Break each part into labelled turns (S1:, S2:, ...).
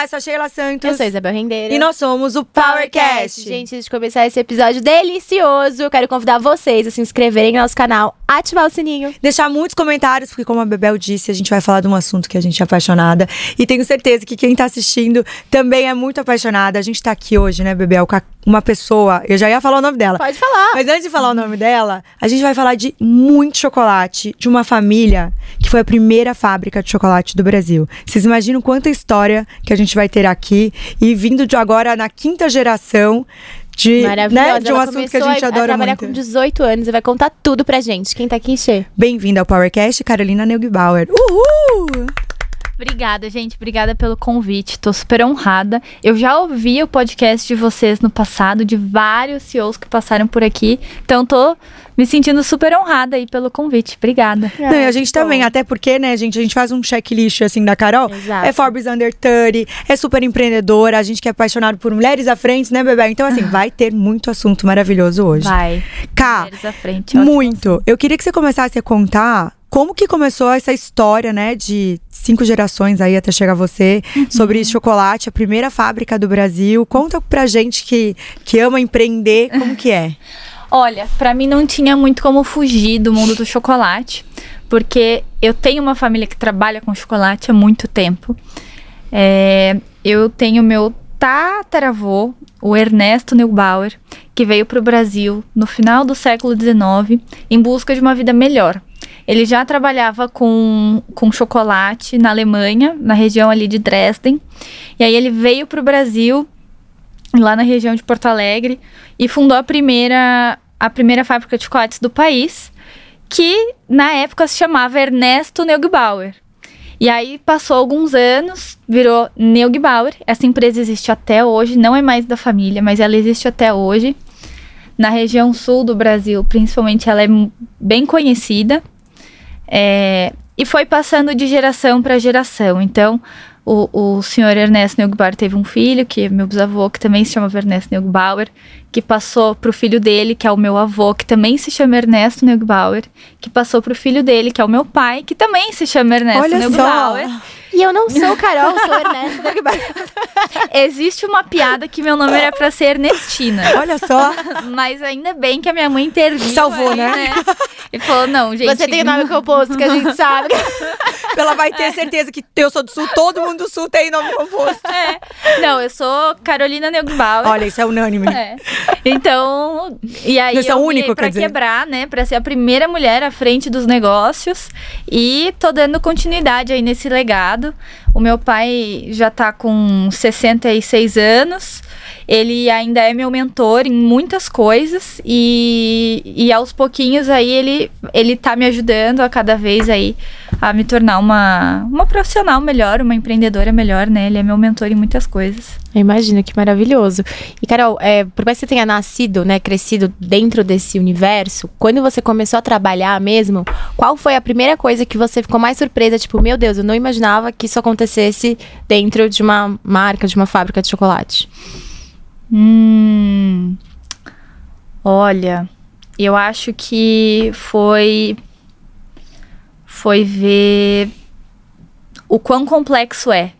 S1: Olá, eu sou a Sheila Santos.
S2: Eu sou a Isabel Rendeira.
S1: E nós somos o PowerCast.
S2: Gente, antes de começar esse episódio delicioso, eu quero convidar vocês a se inscreverem no nosso canal, ativar o sininho.
S1: Deixar muitos comentários, porque como a Bebel disse, a gente vai falar de um assunto que a gente é apaixonada. E tenho certeza que quem tá assistindo também é muito apaixonada. A gente tá aqui hoje, né, Bebel, com uma pessoa. Eu já ia falar o nome dela.
S2: Pode falar.
S1: Mas antes de falar o nome dela, a gente vai falar de muito chocolate, de uma família que foi a primeira fábrica de chocolate do Brasil. Vocês imaginam quanta história que a gente vai ter aqui e vindo de agora na quinta geração de, né, de um
S2: Ela
S1: assunto que a gente
S2: a,
S1: adora
S2: a trabalhar
S1: muito.
S2: com 18 anos e vai contar tudo pra gente. Quem tá aqui, Xê?
S1: Bem-vinda ao PowerCast, Carolina Neugbauer. Uhul!
S3: Obrigada, gente. Obrigada pelo convite. Tô super honrada. Eu já ouvi o podcast de vocês no passado, de vários CEOs que passaram por aqui. Então, tô me sentindo super honrada aí pelo convite. Obrigada.
S1: Não, e a gente também, até porque, né, gente, a gente faz um checklist assim da Carol.
S2: Exato.
S1: É Forbes Under 30, é super empreendedora, a gente que é apaixonado por mulheres à frente, né, Bebel? Então, assim, vai ter muito assunto maravilhoso hoje.
S3: Vai.
S1: Cá,
S3: Mulheres à frente. ótimo.
S1: muito. Eu queria que você começasse a contar como que começou essa história, né, de cinco gerações aí até chegar você, sobre chocolate, a primeira fábrica do Brasil. Conta pra gente que, que ama empreender, como que é?
S3: Olha, pra mim não tinha muito como fugir do mundo do chocolate, porque eu tenho uma família que trabalha com chocolate há muito tempo. É, eu tenho meu tataravô, o Ernesto Neubauer, que veio para o Brasil no final do século XIX em busca de uma vida melhor. Ele já trabalhava com, com chocolate na Alemanha, na região ali de Dresden. E aí ele veio para o Brasil, lá na região de Porto Alegre, e fundou a primeira, a primeira fábrica de chocolates do país, que na época se chamava Ernesto Neugbauer. E aí passou alguns anos, virou Neugbauer. Essa empresa existe até hoje, não é mais da família, mas ela existe até hoje. Na região sul do Brasil, principalmente, ela é bem conhecida. É, e foi passando de geração para geração. Então, o, o senhor Ernesto Neugbauer teve um filho, que é meu bisavô, que também se chama Ernesto Neugbauer, que passou pro filho dele, que é o meu avô, que também se chama Ernesto Neugbauer, que passou pro filho dele, que é o meu pai, que também se chama Ernesto
S1: Olha
S3: Neugbauer.
S1: só!
S2: E eu não sou Carol, sou Ernesto.
S3: Existe uma piada que meu nome era pra ser Ernestina.
S1: Olha só!
S3: Mas ainda bem que a minha mãe interviu.
S1: Salvou,
S3: aí,
S1: né?
S3: E falou: não, gente.
S2: Você tem o nome composto, que a gente sabe.
S1: Ela vai ter certeza que eu sou do sul, todo mundo do sul tem nome composto.
S3: É. Não, eu sou Carolina Neugbauer.
S1: Olha, isso é unânime.
S3: É. Então, e aí
S1: Esse é
S3: eu
S1: o
S3: vim
S1: único,
S3: pra
S1: quer dizer.
S3: quebrar, né, Pra ser a primeira mulher à frente dos negócios e tô dando continuidade aí nesse legado. O meu pai já tá com 66 anos. Ele ainda é meu mentor em muitas coisas e, e aos pouquinhos aí ele, ele tá me ajudando a cada vez aí a me tornar uma, uma profissional melhor, uma empreendedora melhor, né? Ele é meu mentor em muitas coisas.
S2: Eu imagino que maravilhoso. E, Carol, é, por mais que você tenha nascido, né, crescido dentro desse universo, quando você começou a trabalhar mesmo, qual foi a primeira coisa que você ficou mais surpresa? Tipo, meu Deus, eu não imaginava que isso acontecesse dentro de uma marca, de uma fábrica de chocolate.
S3: Hum. Olha, eu acho que foi. Foi ver o quão complexo é.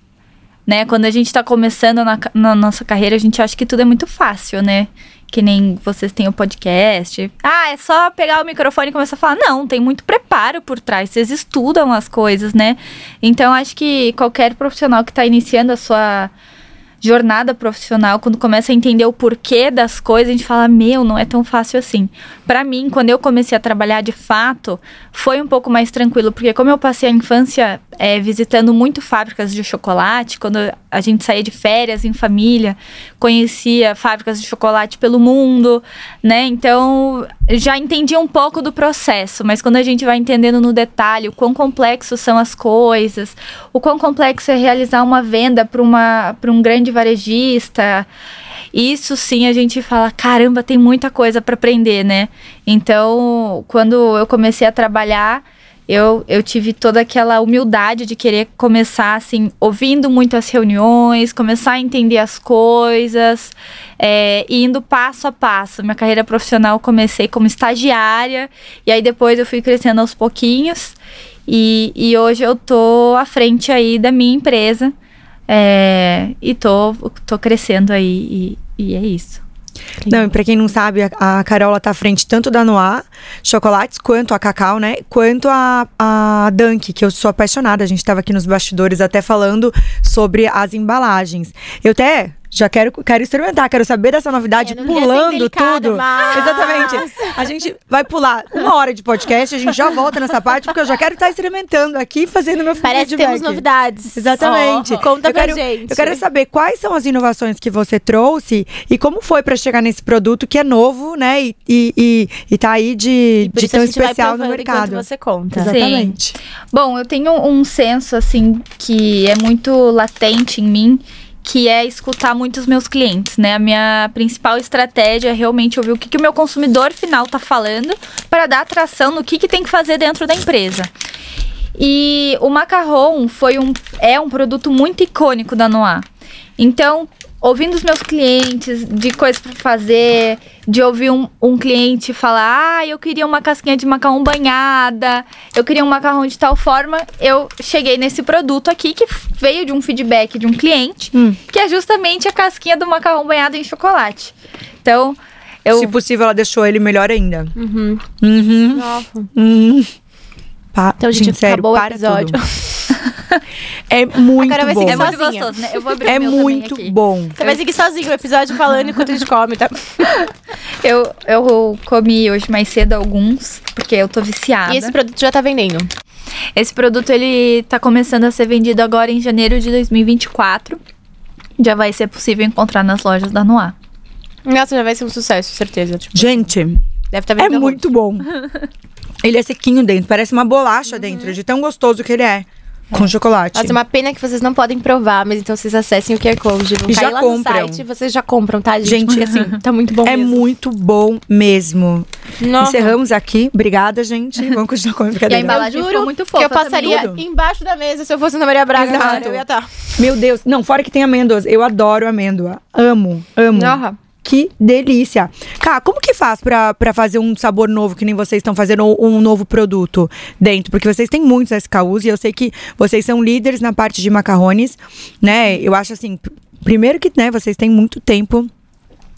S3: Né? Quando a gente tá começando na, na nossa carreira, a gente acha que tudo é muito fácil, né? Que nem vocês têm o podcast. Ah, é só pegar o microfone e começar a falar. Não, tem muito preparo por trás. Vocês estudam as coisas, né? Então, acho que qualquer profissional que tá iniciando a sua jornada profissional, quando começa a entender o porquê das coisas, a gente fala, meu, não é tão fácil assim. Pra mim, quando eu comecei a trabalhar de fato, foi um pouco mais tranquilo, porque como eu passei a infância é, visitando muito fábricas de chocolate, quando a gente saía de férias em família, conhecia fábricas de chocolate pelo mundo, né? Então, já entendi um pouco do processo, mas quando a gente vai entendendo no detalhe o quão complexos são as coisas, o quão complexo é realizar uma venda para para um grande varejista, isso sim a gente fala, caramba, tem muita coisa para aprender, né? Então, quando eu comecei a trabalhar, eu, eu tive toda aquela humildade de querer começar, assim, ouvindo muito as reuniões, começar a entender as coisas, é, indo passo a passo. Minha carreira profissional comecei como estagiária, e aí depois eu fui crescendo aos pouquinhos, e, e hoje eu tô à frente aí da minha empresa, É, e tô, tô crescendo aí e, e é isso.
S1: Não, e pra quem não sabe, a, a Carola tá à frente tanto da Noir Chocolates, quanto a Cacau, né? Quanto a, a Dunk, que eu sou apaixonada. A gente tava aqui nos bastidores até falando sobre as embalagens. Eu até já quero, quero experimentar, quero saber dessa novidade,
S2: ser
S1: pulando tudo.
S2: mas-
S1: Exatamente. A gente vai pular uma hora de podcast, a gente já volta nessa parte, porque eu já quero estar experimentando aqui, fazendo meu
S2: Parece que
S1: feedback.
S2: temos novidades.
S1: Exatamente.
S2: Ó, conta
S1: eu
S2: pra
S1: quero,
S2: gente.
S1: Eu quero saber quais são as inovações que você trouxe e como foi pra chegar nesse produto que é novo, né? E, e, e, e tá aí de, de tão especial no mercado.
S2: você conta.
S1: Exatamente.
S3: Bom, eu tenho um senso, assim, que é muito latente em mim, que é escutar muito os meus clientes, né? A minha principal estratégia é realmente ouvir o que, que o meu consumidor final tá falando para dar atração no que, que tem que fazer dentro da empresa. E o macarrão foi um, é um produto muito icônico da Noir. Então, ouvindo os meus clientes, de coisas para fazer, de ouvir um, um cliente falar, ah, eu queria uma casquinha de macarrão banhada, eu queria um macarrão de tal forma, eu cheguei nesse produto aqui que veio de um feedback de um cliente,
S1: Hum.
S3: que é justamente a casquinha do macarrão banhado em chocolate. Então, eu
S1: Se possível, ela deixou ele melhor ainda.
S2: Uhum.
S1: Uhum.
S2: Nossa.
S1: Uhum. Pa-
S2: Então, gente,
S1: sério,
S2: acabou o episódio.
S1: É muito
S2: A cara vai
S1: bom.
S2: seguir
S3: é muito
S2: sozinha.
S3: gostoso, né? Eu vou abrir o
S1: É muito
S3: aqui.
S1: bom.
S2: Você vai seguir sozinho o episódio falando enquanto a gente come, tá?
S3: Eu, eu comi hoje mais cedo alguns, porque eu tô viciada.
S2: E esse produto já tá vendendo.
S3: Esse produto ele tá começando a ser vendido agora em janeiro de 2024. Já vai ser possível encontrar nas lojas da Noir.
S2: Nossa, já vai ser um sucesso, certeza. Tipo,
S1: Gente,
S2: deve estar
S1: é
S2: vendendo
S1: muito bom. Ele é sequinho dentro, parece uma bolacha dentro, de tão gostoso que ele é. Com chocolate.
S2: Nossa, é uma pena que vocês não podem provar, mas então vocês acessem o QR Code. Vão
S1: E
S2: cair
S1: já
S2: lá
S1: compram.
S2: no site, vocês já compram, tá, gente?
S1: Gente,
S2: Porque assim, tá muito bom
S1: É
S2: mesmo.
S1: muito bom mesmo.
S2: Nossa.
S1: Encerramos aqui. Obrigada, gente. Vamos continuar
S3: E a
S1: brincadeira.
S3: embalagem
S2: Eu
S3: ficou
S2: juro
S3: muito
S2: que
S3: fofa
S2: eu passaria
S1: tudo.
S2: embaixo da mesa se eu fosse na Maria Braga
S1: Exato.
S2: Eu ia estar.
S1: Meu Deus. Não, fora que tem amêndoas. Eu adoro amêndoa. Amo, amo.
S2: Aham.
S1: Que delícia. Cá, como que faz pra, pra fazer um sabor novo, que nem vocês estão fazendo, ou um novo produto dentro? Porque vocês têm muitos SKUs e eu sei que vocês são líderes na parte de macarrones, né? Eu acho assim, pr- primeiro que, né, vocês têm muito tempo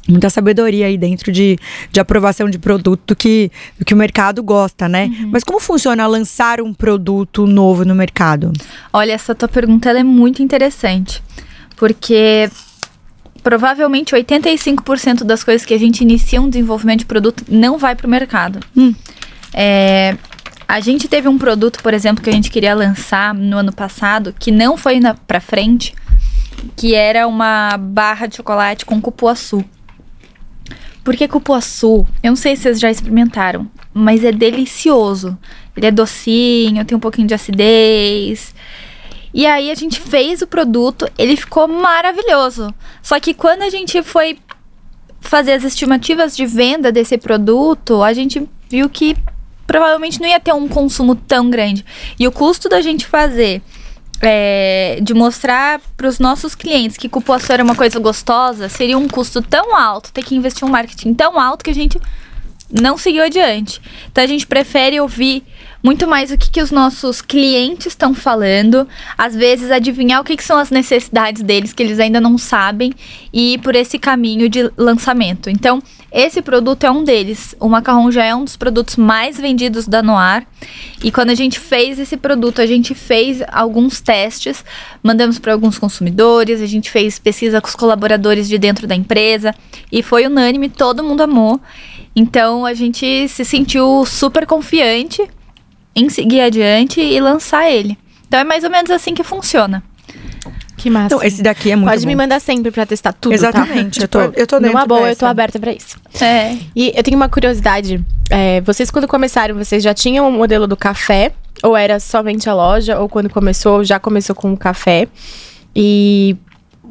S1: muita sabedoria aí dentro de, de aprovação de produto que, que o mercado gosta, né? Mas como funciona lançar um produto novo no mercado?
S3: Olha, essa tua pergunta é muito interessante. Porque provavelmente 85% das coisas que a gente inicia um desenvolvimento de produto não vai para o mercado.
S1: Hum.
S3: É, a gente teve um produto, por exemplo, que a gente queria lançar no ano passado, que não foi na, pra frente, que era uma barra de chocolate com cupuaçu. Por que cupuaçu? Eu não sei se vocês já experimentaram, mas é delicioso. Ele é docinho, tem um pouquinho de acidez. E aí a gente fez o produto, ele ficou maravilhoso. Só que quando a gente foi fazer as estimativas de venda desse produto, a gente viu que provavelmente não ia ter um consumo tão grande. E o custo da gente fazer, é, de mostrar para os nossos clientes que cupuaçu era uma coisa gostosa, seria um custo tão alto, ter que investir um marketing tão alto que a gente não seguiu adiante. Então a gente prefere ouvir muito mais o que, que os nossos clientes estão falando, às vezes adivinhar o que, que são as necessidades deles que eles ainda não sabem e ir por esse caminho de lançamento. Então, esse produto é um deles. O macarrão já é um dos produtos mais vendidos da Noir. E quando a gente fez esse produto, a gente fez alguns testes, mandamos para alguns consumidores, a gente fez pesquisa com os colaboradores de dentro da empresa e foi unânime, todo mundo amou. Então a gente se sentiu super confiante em seguir adiante e lançar ele. Então é mais ou menos assim que funciona.
S2: Que massa.
S1: Então, esse daqui é muito
S2: Pode
S1: bom.
S2: me mandar sempre pra testar tudo,
S1: Exatamente,
S2: tá?
S1: eu tô- eu tô dentro
S2: Numa boa, eu
S1: dessa.
S2: tô aberta pra isso.
S3: É.
S2: E eu tenho uma curiosidade. É, vocês, quando começaram, vocês já tinham o modelo do café? Ou era somente a loja? Ou quando começou, já começou com o café? E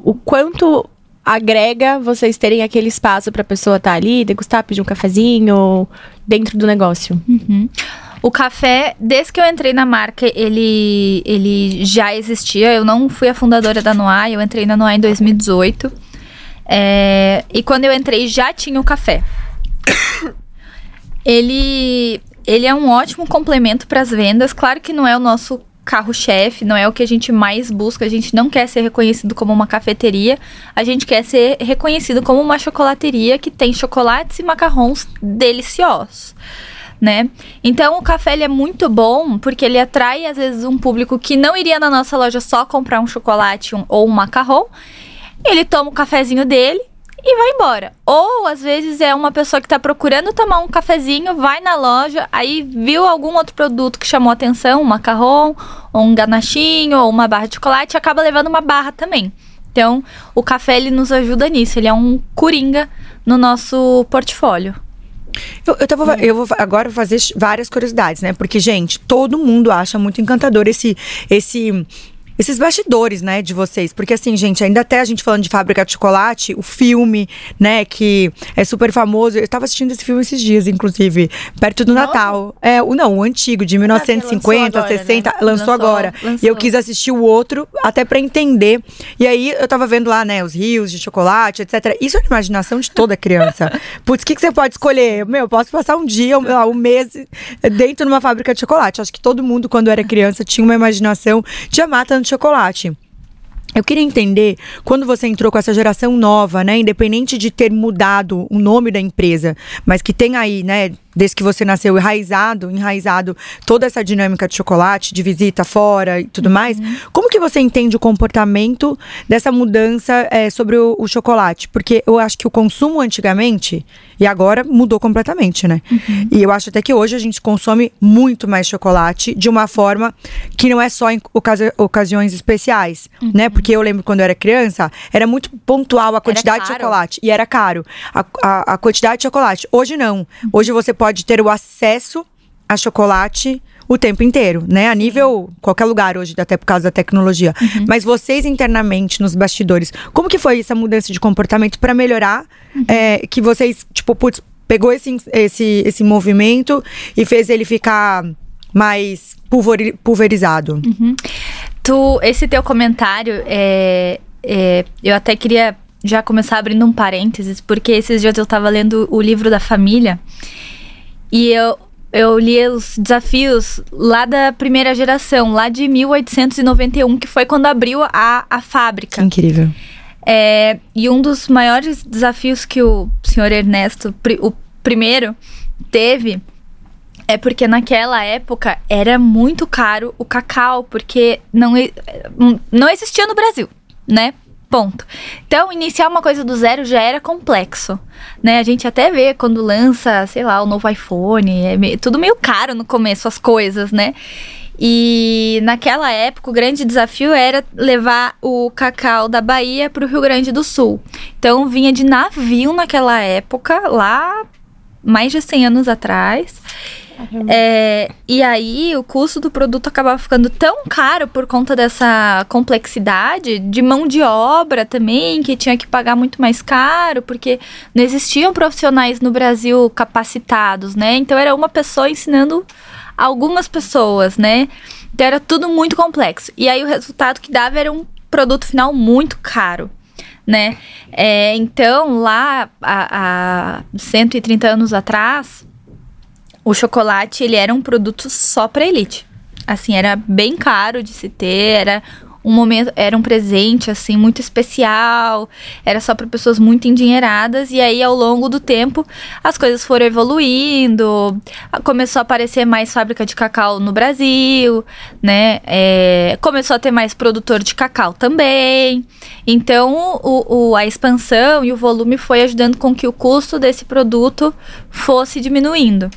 S2: o quanto agrega vocês terem aquele espaço pra pessoa estar ali, degustar, pedir um cafezinho dentro do negócio?
S3: O café, desde que eu entrei na marca, ele, ele já existia. Eu não fui a fundadora da Noir, eu entrei na Noir em 2018. É, e quando eu entrei, já tinha o café. ele, ele é um ótimo complemento para as vendas. Claro que não é o nosso carro-chefe, não é o que a gente mais busca. A gente não quer ser reconhecido como uma cafeteria, a gente quer ser reconhecido como uma chocolateria que tem chocolates e macarrons deliciosos. Né? Então o café ele é muito bom porque ele atrai às vezes um público que não iria na nossa loja só comprar um chocolate um, ou um macarrão. Ele toma o cafezinho dele e vai embora. Ou às vezes é uma pessoa que está procurando tomar um cafezinho, vai na loja, aí viu algum outro produto que chamou atenção, um macarrão, ou um ganachinho, ou uma barra de chocolate, acaba levando uma barra também. Então, o café ele nos ajuda nisso, ele é um coringa no nosso portfólio.
S1: Eu, eu, tava, eu vou agora fazer várias curiosidades, né? Porque, gente, todo mundo acha muito encantador esse, esse esses bastidores, né, de vocês. Porque assim, gente, ainda até a gente falando de fábrica de chocolate, o filme, né, que é super famoso. Eu estava assistindo esse filme esses dias, inclusive, perto do Nossa. Natal. É, o não, o antigo, de 1950, ah, agora, 60, né? lançou, lançou, agora. Lançou. E eu quis assistir o outro até para entender. E aí eu tava vendo lá, né, os rios de chocolate, etc. Isso é a imaginação de toda criança. Putz, o que, que você pode escolher? Meu, eu posso passar um dia, um, um mês dentro de uma fábrica de chocolate. Acho que todo mundo, quando era criança, tinha uma imaginação de amar tanto chocolate. Eu queria entender, quando você entrou com essa geração nova, né, independente de ter mudado o nome da empresa, mas que tem aí, né, desde que você nasceu, enraizado, enraizado toda essa dinâmica de chocolate, de visita fora e tudo mais. Uhum. Como que você entende o comportamento dessa mudança é, sobre o, o, chocolate? Porque eu acho que o consumo antigamente e agora mudou completamente, né? Uhum. E eu acho até que hoje a gente consome muito mais chocolate de uma forma que não é só em ocasi ocasiões especiais, uhum. né? Porque eu lembro quando eu era criança, era muito pontual a quantidade de chocolate e era caro. A, a, a quantidade de chocolate. Hoje não. Uhum. Hoje você pode ter o acesso a chocolate o tempo inteiro, né? A nível qualquer lugar hoje, até por causa da tecnologia. Uhum. Mas vocês internamente nos bastidores, como que foi essa mudança de comportamento para melhorar? Uhum. É, que vocês, tipo, putz, pegou esse, esse, esse movimento e fez ele ficar mais pulverizado.
S3: Uhum. Tu, esse teu comentário, é, é, eu até queria já começar abrindo um parênteses, porque esses dias eu estava lendo o livro da família e eu, eu li os desafios lá da primeira geração, lá de 1891, que foi quando abriu a, a fábrica.
S1: Incrível.
S3: É, e um dos maiores desafios que o senhor Ernesto, o primeiro, teve é porque naquela época era muito caro o cacau, porque não, não existia no Brasil, né? Ponto. Então, iniciar uma coisa do zero já era complexo, né? A gente até vê quando lança, sei lá, o novo iPhone, é meio, tudo meio caro no começo as coisas, né? E naquela época o grande desafio era levar o cacau da Bahia para o Rio Grande do Sul. Então vinha de navio naquela época, lá mais de 100 anos atrás. É, e aí o custo do produto acabava ficando tão caro por conta dessa complexidade de mão de obra também, que tinha que pagar muito mais caro, porque não existiam profissionais no Brasil capacitados, né? Então era uma pessoa ensinando algumas pessoas, né? Então era tudo muito complexo. E aí o resultado que dava era um produto final muito caro né? É, então, lá há, há 130 anos atrás, o chocolate ele era um produto só para elite. Assim, era bem caro de se ter, era um momento, era um presente assim muito especial, era só para pessoas muito endinheiradas e aí ao longo do tempo as coisas foram evoluindo, começou a aparecer mais fábrica de cacau no Brasil, né? É, começou a ter mais produtor de cacau também. Então o, o, a expansão e o volume foi ajudando com que o custo desse produto fosse diminuindo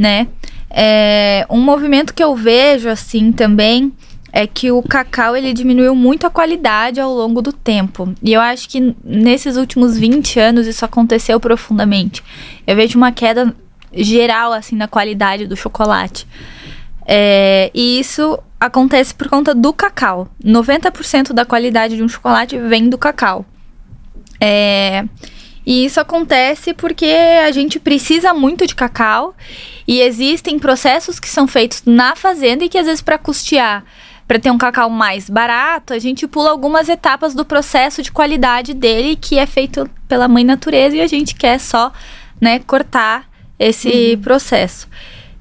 S3: né? É, um movimento que eu vejo assim também é que o cacau ele diminuiu muito a qualidade ao longo do tempo. E eu acho que nesses últimos 20 anos isso aconteceu profundamente. Eu vejo uma queda geral assim na qualidade do chocolate. É, e isso acontece por conta do cacau. 90% da qualidade de um chocolate vem do cacau. É, e isso acontece porque a gente precisa muito de cacau e existem processos que são feitos na fazenda e que às vezes para custear para ter um cacau mais barato, a gente pula algumas etapas do processo de qualidade dele que é feito pela mãe natureza e a gente quer só, né, cortar esse uhum. processo.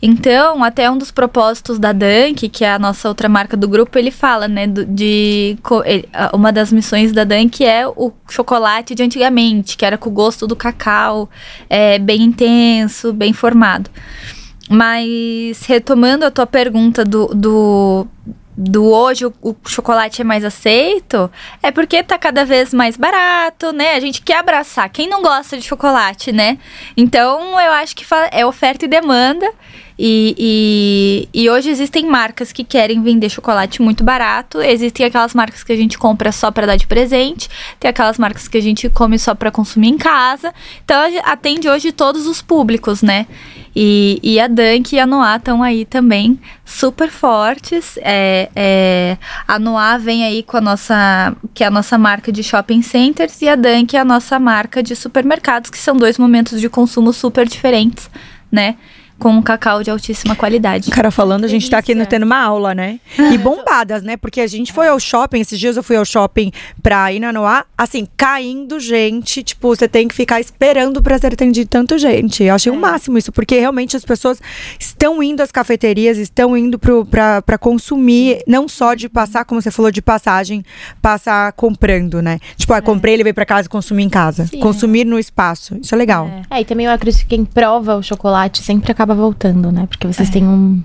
S3: Então, até um dos propósitos da Dunk, que é a nossa outra marca do grupo, ele fala, né, de uma das missões da Dunk é o chocolate de antigamente, que era com o gosto do cacau, é, bem intenso, bem formado. Mas retomando a tua pergunta do, do, do hoje o, o chocolate é mais aceito, é porque tá cada vez mais barato, né? A gente quer abraçar. Quem não gosta de chocolate, né? Então eu acho que é oferta e demanda. E, e, e hoje existem marcas que querem vender chocolate muito barato. Existem aquelas marcas que a gente compra só para dar de presente. Tem aquelas marcas que a gente come só para consumir em casa. Então atende hoje todos os públicos, né? E, e a Dunk e a Noah estão aí também super fortes. É, é, a Noah vem aí com a nossa, que é a nossa marca de shopping centers, e a Dunk é a nossa marca de supermercados, que são dois momentos de consumo super diferentes, né? Com um cacau de altíssima qualidade.
S1: Cara, falando, a gente tá aqui
S2: delícia.
S1: no- tendo uma aula, né? E bombadas, né? Porque a gente foi ao shopping, esses dias eu fui ao shopping pra ir na Noá, assim, caindo gente. Tipo, você tem que ficar esperando pra ser atendido tanto gente. Eu achei o máximo isso, porque realmente as pessoas estão indo às cafeterias, estão indo pro, pra, pra consumir, não só de passar, como você falou, de passagem, passar comprando, né? Tipo, ah, comprei, levei pra casa e consumi em casa.
S2: Sim.
S1: Consumir no espaço. Isso é legal.
S2: É, e também eu acredito que quem prova o chocolate sempre acaba voltando, né? Porque vocês têm um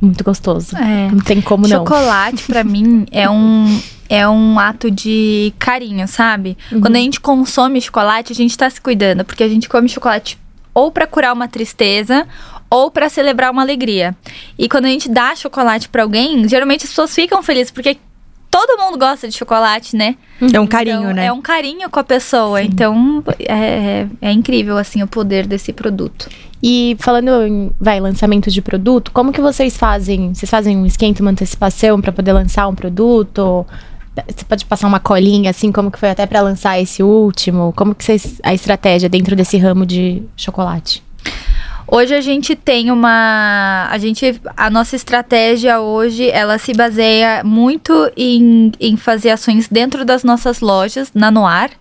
S2: muito gostoso.
S3: É.
S2: Não tem como não.
S3: Chocolate, pra mim, é um, é um ato de carinho, sabe?
S2: Uhum.
S3: Quando a gente consome chocolate, a gente tá se cuidando, porque a gente come chocolate ou pra curar uma tristeza ou pra celebrar uma alegria. E quando a gente dá chocolate pra alguém, geralmente as pessoas ficam felizes, porque todo mundo gosta de chocolate, né?
S1: É um carinho,
S3: Então,
S1: né?
S3: É um carinho com a pessoa. Então, é, é incrível, assim, o poder desse produto.
S2: E falando em, vai, lançamento de produto, como que vocês fazem? Vocês fazem um esquenta, uma antecipação pra poder lançar um produto? Você pode passar uma colinha, assim, como que foi até pra lançar esse último? Como que vocês, a estratégia dentro desse ramo de chocolate?
S3: Hoje a gente tem uma. A gente. A nossa estratégia hoje, ela se baseia muito em, em fazer ações dentro das nossas lojas, na Noir,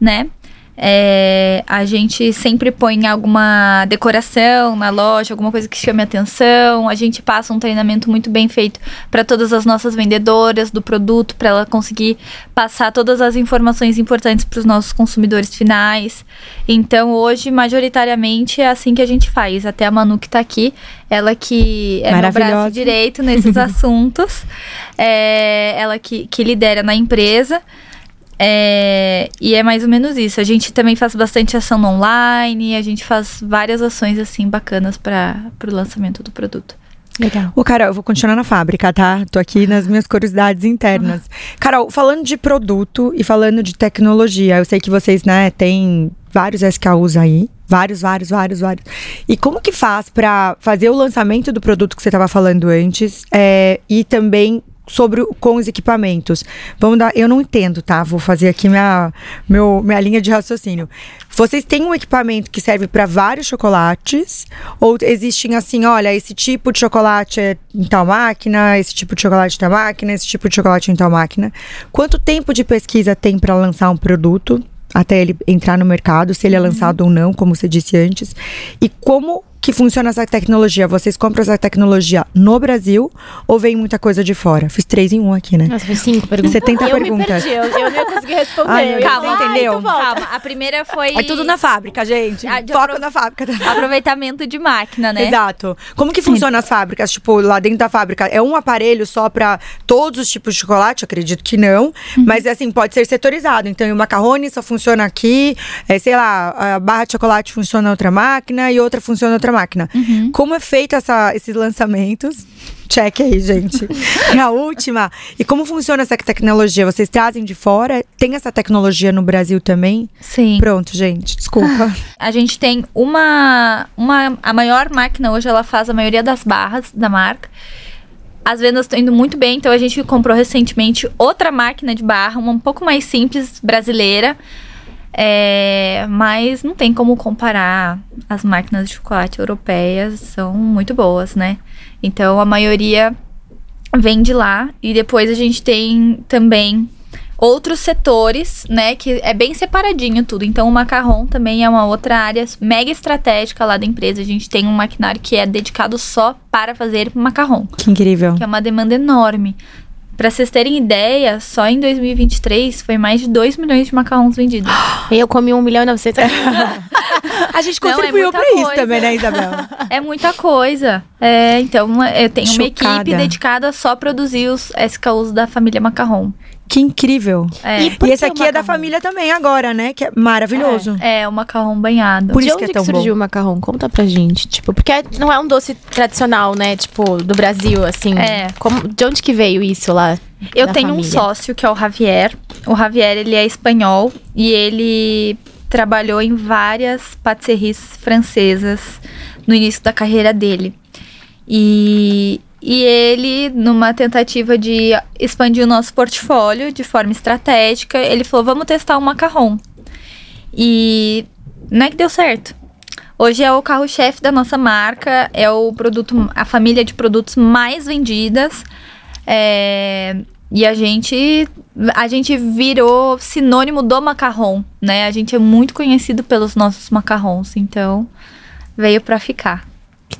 S3: né? É, a gente sempre põe alguma decoração na loja, alguma coisa que chame atenção. A gente passa um treinamento muito bem feito para todas as nossas vendedoras do produto, para ela conseguir passar todas as informações importantes para os nossos consumidores finais. Então, hoje, majoritariamente, é assim que a gente faz. Até a Manu que tá aqui, ela que é meu braço direito nesses assuntos. É, ela que, que lidera na empresa. É, e é mais ou menos isso. A gente também faz bastante ação online, a gente faz várias ações assim bacanas para o lançamento do produto.
S2: Legal.
S1: Ô, Carol, eu vou continuar na fábrica, tá? Tô aqui nas minhas curiosidades internas. Carol, falando de produto e falando de tecnologia, eu sei que vocês, né, têm vários SKUs aí. Vários, vários, vários, vários. E como que faz pra fazer o lançamento do produto que você tava falando antes é, e também sobre com os equipamentos? Vamos dar, eu não entendo, tá? Vou fazer aqui minha, meu, minha linha de raciocínio. Vocês têm um equipamento que serve para vários chocolates? Ou existem assim, olha, esse tipo de chocolate é em tal máquina, esse tipo de chocolate em tal máquina, esse tipo de chocolate em tal máquina? Quanto tempo de pesquisa tem para lançar um produto? Até ele entrar no mercado, se ele é lançado ou não, como você disse antes. E como que funciona essa tecnologia? Vocês compram essa tecnologia no Brasil ou vem muita coisa de fora? Fiz três em um aqui, né?
S2: Nossa, foi cinco perguntas.
S1: 70
S2: eu
S1: perguntas.
S2: me perdi, eu, eu não ia conseguir responder.
S1: Ai,
S2: falar,
S1: entendeu?
S3: Calma, a primeira foi
S1: É tudo na fábrica, gente.
S3: Ah,
S1: Foco
S3: apro-
S1: na fábrica.
S3: aproveitamento de máquina, né?
S1: Exato. Como que funciona as fábricas? Tipo, lá dentro da fábrica, é um aparelho só pra todos os tipos de chocolate? Acredito que não. Mas, assim, pode ser setorizado. Então, o macarrone só funciona aqui. É, sei lá, a barra de chocolate funciona na outra máquina e outra funciona na outra máquina. Como é feita essa, esses lançamentos? Check aí, gente. a última. E como funciona essa tecnologia? Vocês trazem de fora? Tem essa tecnologia no Brasil também?
S3: Sim.
S1: Pronto, gente. Desculpa.
S3: A gente tem uma, uma. A maior máquina hoje, ela faz a maioria das barras da marca. As vendas estão indo muito bem, então a gente comprou recentemente outra máquina de barra, uma um pouco mais simples, brasileira. É, mas não tem como comparar. As máquinas de chocolate europeias são muito boas, né? Então a maioria vem de lá. E depois a gente tem também outros setores, né? Que é bem separadinho tudo. Então, o macarrão também é uma outra área mega estratégica lá da empresa. A gente tem um maquinário que é dedicado só para fazer macarrão,
S1: Que incrível.
S3: que é uma demanda enorme. Pra vocês terem ideia, só em 2023 foi mais de 2 milhões de macarrões vendidos.
S2: Eu comi um milhão e novecentos.
S1: A gente
S3: é
S1: contribuiu pra isso também, né, Isabel?
S3: É muita coisa. É, então, eu tenho uma
S1: Chocada.
S3: equipe dedicada só a produzir os SKUs da família Macarrão.
S1: Que incrível.
S3: É,
S2: E
S1: e esse
S2: que
S1: aqui é da família também agora, né? Que é maravilhoso.
S3: é o macarrão banhado.
S1: Por
S2: de
S1: isso
S2: onde
S1: que é
S2: que,
S1: tão
S2: surgiu
S1: bom.
S2: o macarrão? Conta pra gente. Tipo, porque não é um doce tradicional, né? Tipo, do Brasil, assim.
S3: É.
S2: Como, de onde que veio isso lá?
S3: Eu tenho um
S2: família?
S3: sócio que é o Javier. O Javier, ele é espanhol e ele trabalhou em várias patisseries francesas no início da carreira dele. E, e ele, numa tentativa de expandir o nosso portfólio de forma estratégica, ele falou: vamos testar o macarrão. E não é que deu certo. Hoje é o carro-chefe da nossa marca, é o produto, a família de produtos mais vendidas. É, e a gente, a gente virou sinônimo do macarrão, né? A gente é muito conhecido pelos nossos macarrons, então veio pra ficar.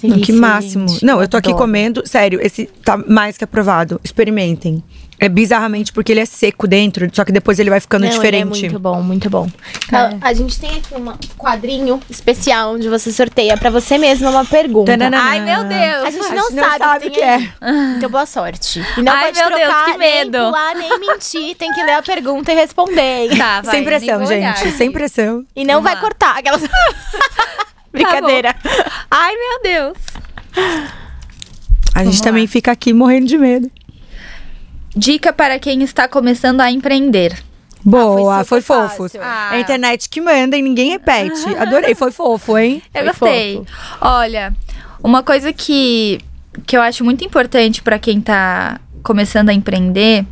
S2: Que,
S1: Não, que
S2: delícia,
S1: máximo.
S2: gente.
S1: Não, eu tô aqui
S2: Adoro.
S1: comendo. Sério, esse tá mais que aprovado. Experimentem. É bizarramente porque ele é seco dentro, só que depois ele vai ficando
S2: Não, ele
S1: diferente.
S2: É muito bom, muito bom. Então, A gente tem aqui um quadrinho especial onde você sorteia pra você mesma uma pergunta.
S3: Ai, meu Deus!
S2: A gente
S1: A
S2: não,
S1: gente não
S2: sabe,
S1: sabe
S2: o que
S1: que
S2: tem aí. Então, boa sorte. E não
S3: Ai,
S2: pode
S3: meu Deus,
S2: trocar,
S3: que
S2: nem
S3: medo.
S2: pular, nem mentir. Tem que ler a pergunta e responder.
S3: Tá, vai,
S1: Sem
S3: nem
S1: pressão, gente.
S3: olhar.
S1: Sem pressão.
S2: E não
S3: Vamos
S2: vai
S3: lá.
S2: cortar. Aquelas... Brincadeira.
S3: Ai, meu Deus!
S1: A gente
S3: Vamos
S1: também
S3: lá.
S1: fica aqui morrendo de medo.
S3: Dica para quem está começando a empreender.
S1: Boa,
S2: Ah, foi
S1: foi, fofo.
S3: Ah.
S1: É a internet que manda e ninguém repete. Adorei, foi fofo, hein?
S3: Eu
S2: Foi
S3: gostei.
S2: fofo.
S3: Olha, uma coisa que, que eu acho muito importante para quem tá começando a empreender,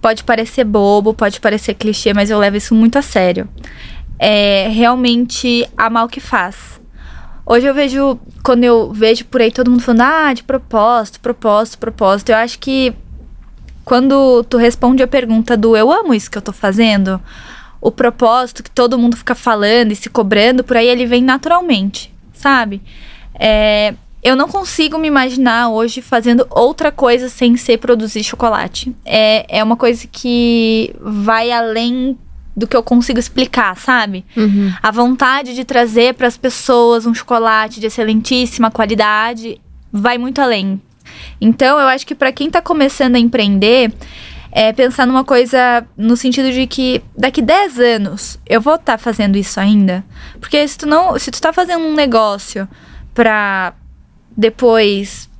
S3: pode parecer bobo, pode parecer clichê, mas eu levo isso muito a sério. É realmente amar o que faz. Hoje eu vejo, quando eu vejo por aí todo mundo falando, ah, de propósito, propósito, propósito, eu acho que quando tu responde a pergunta do eu amo isso que eu tô fazendo, o propósito que todo mundo fica falando e se cobrando, por aí ele vem naturalmente, sabe? É, eu não consigo me imaginar hoje fazendo outra coisa sem ser produzir chocolate. É, é uma coisa que vai além do que eu consigo explicar, sabe?
S2: Uhum.
S3: A vontade de trazer para as pessoas um chocolate de excelentíssima qualidade vai muito além. Então, eu acho que para quem tá começando a empreender, é pensar numa coisa no sentido de que daqui 10 anos eu vou estar fazendo isso ainda. Porque se tu não, se tu tá fazendo um negócio pra depois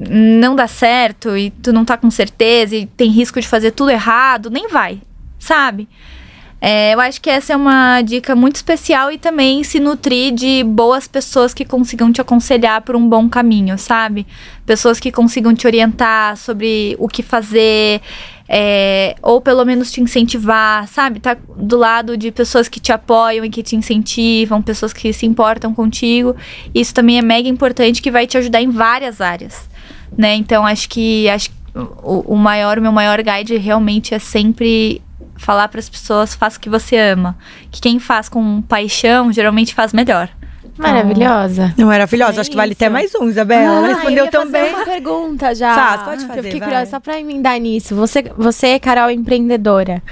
S3: não dar certo e tu não tá com certeza e tem risco de fazer tudo errado, nem vai, sabe? É, eu acho que essa é uma dica muito especial e também se nutrir de boas pessoas que consigam te aconselhar por um bom caminho, sabe? Pessoas que consigam te orientar sobre o que fazer, é, ou pelo menos te incentivar, sabe? Tá do lado de pessoas que te apoiam e que te incentivam, pessoas que se importam contigo. Isso também é mega importante que vai te ajudar em várias áreas, né? Então acho que acho o, o maior, meu maior guide realmente é sempre falar para as pessoas faça o que você ama, que quem faz com paixão geralmente faz melhor.
S2: Maravilhosa.
S1: Não, maravilhosa.
S2: É
S1: Acho que vale até mais um, Isabela. Ela
S2: Ah, eu
S1: respondeu tão
S2: fazer
S1: bem.
S2: uma pergunta já.
S1: Você pode
S2: Eu
S1: fazer,
S2: fiquei
S1: vai.
S2: curiosa, só pra emendar nisso. Você, você Carol, é empreendedora.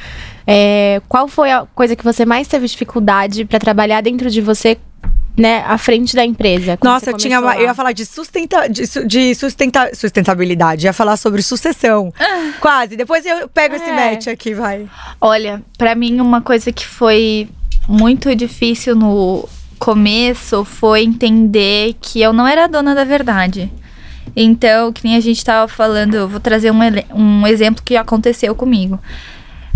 S2: É, qual foi a coisa que você mais teve dificuldade pra trabalhar dentro de você, né, à frente da empresa?
S1: Nossa, eu tinha. uma- Eu ia falar de, sustenta, de, de sustenta, sustentabilidade. Ia falar sobre sucessão. Quase. Depois eu pego esse
S2: É.
S1: match aqui, vai.
S3: Olha, pra mim uma coisa que foi muito difícil no começo foi entender que eu não era a dona da verdade. Então, que nem a gente tava falando, eu vou trazer um, um exemplo que aconteceu comigo.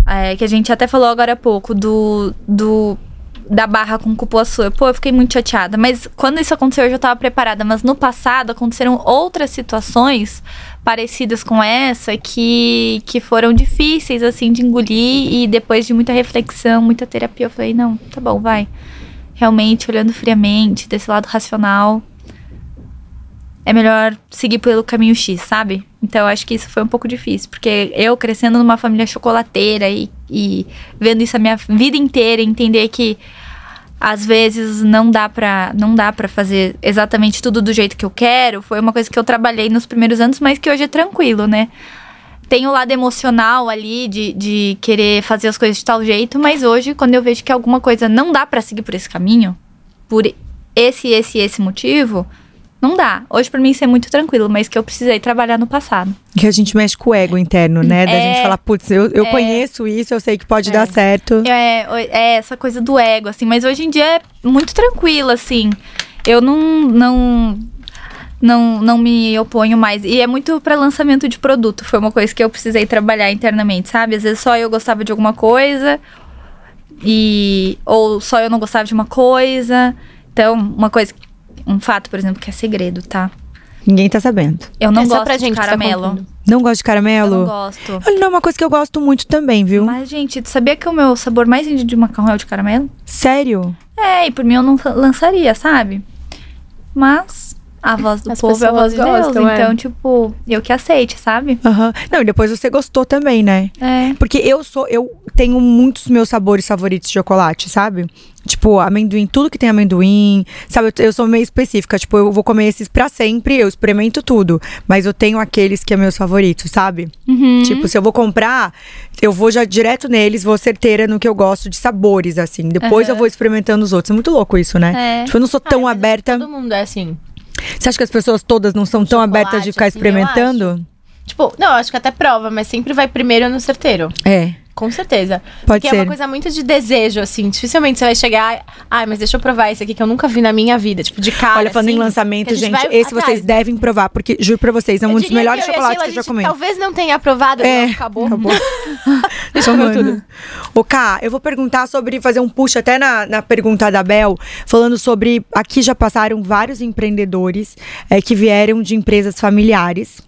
S3: É, que a gente até falou agora há pouco do, do da barra com cupuaçu. Pô, eu fiquei muito chateada. Mas quando isso aconteceu, eu já tava preparada. Mas no passado aconteceram outras situações parecidas com essa que, que foram difíceis, assim, de engolir. E depois de muita reflexão, muita terapia, eu falei, não, tá bom, vai. Realmente, olhando friamente, desse lado racional, é melhor seguir pelo caminho X, sabe? Então eu acho que isso foi um pouco difícil, porque eu crescendo numa família chocolateira e, e vendo isso a minha vida inteira, entender que às vezes não dá para não dá para fazer exatamente tudo do jeito que eu quero, foi uma coisa que eu trabalhei nos primeiros anos, mas que hoje é tranquilo, né? Tem o lado emocional ali de, de querer fazer as coisas de tal jeito, mas hoje, quando eu vejo que alguma coisa não dá para seguir por esse caminho, por esse, esse, esse motivo, não dá. Hoje, pra mim, isso é muito tranquilo, mas que eu precisei trabalhar no passado.
S1: Que a gente mexe com o ego interno, né? Da
S3: É.
S1: gente falar, putz, eu, eu
S3: É.
S1: conheço isso, eu sei que pode dar certo.
S3: É, é essa coisa do ego, assim, mas hoje em dia é muito tranquilo, assim. Eu não. não não, não me oponho mais. E é muito pra lançamento de produto. Foi uma coisa que eu precisei trabalhar internamente, sabe? Às vezes só eu gostava de alguma coisa. E. Ou só eu não gostava de uma coisa. Então, uma coisa. Um fato, por exemplo, que é segredo, tá?
S1: Ninguém tá sabendo.
S3: Eu não
S2: É
S3: gosto
S2: pra
S3: de
S2: gente que tá
S3: caramelo.
S2: comprando.
S1: Não gosta de
S3: eu
S1: caramelo?
S3: não gosto.
S1: Olha, não é uma coisa que eu gosto muito também, viu?
S3: Mas, gente, tu sabia que o meu sabor mais vendido de macarrão é o de caramelo?
S1: Sério?
S3: É, e por mim eu não lançaria, sabe? Mas a voz do
S2: As
S3: povo é a voz de Deus.
S2: gostam, é.
S3: Então, tipo, eu que aceite, sabe?
S1: Aham. Não, e depois você gostou também, né?
S3: É.
S1: Porque eu sou, eu tenho muitos meus sabores favoritos de chocolate, sabe? Tipo, amendoim, tudo que tem amendoim, sabe? Eu, eu sou meio específica, tipo, eu vou comer esses pra sempre, eu experimento tudo. Mas eu tenho aqueles que é meus favoritos, sabe?
S3: Uhum.
S1: Tipo, se eu vou comprar, eu vou já direto neles, vou certeira no que eu gosto de sabores, assim. Depois eu vou experimentando os outros. É muito louco isso, né?
S3: É.
S1: Tipo, eu não sou tão aberta.
S2: Todo mundo é assim.
S1: Você acha que as pessoas todas não são tão
S2: Chocolate,
S1: abertas de ficar
S2: assim,
S1: experimentando?
S2: Tipo, não, acho que até prova, mas sempre vai primeiro no certeiro.
S1: É,
S2: Com certeza.
S1: pode
S2: Porque é
S1: ser.
S2: uma coisa muito de desejo, assim. Dificilmente você vai chegar. Ai, mas deixa eu provar esse aqui que eu nunca vi na minha vida. Tipo, de cara.
S1: Olha, falando
S2: assim,
S1: em lançamento,
S2: gente
S1: gente, esse
S2: atrás.
S1: vocês devem provar, porque juro pra vocês, é um
S2: Eu
S1: dos melhores
S2: que
S1: chocolates que eu já comi.
S2: Talvez não tenha aprovado,
S1: É,
S2: não, acabou.
S1: acabou.
S2: Deixa eu tudo.
S1: Ô, Ká, eu vou perguntar sobre, fazer um push até na, na pergunta da Bel, falando sobre. Aqui já passaram vários empreendedores é, que vieram de empresas familiares.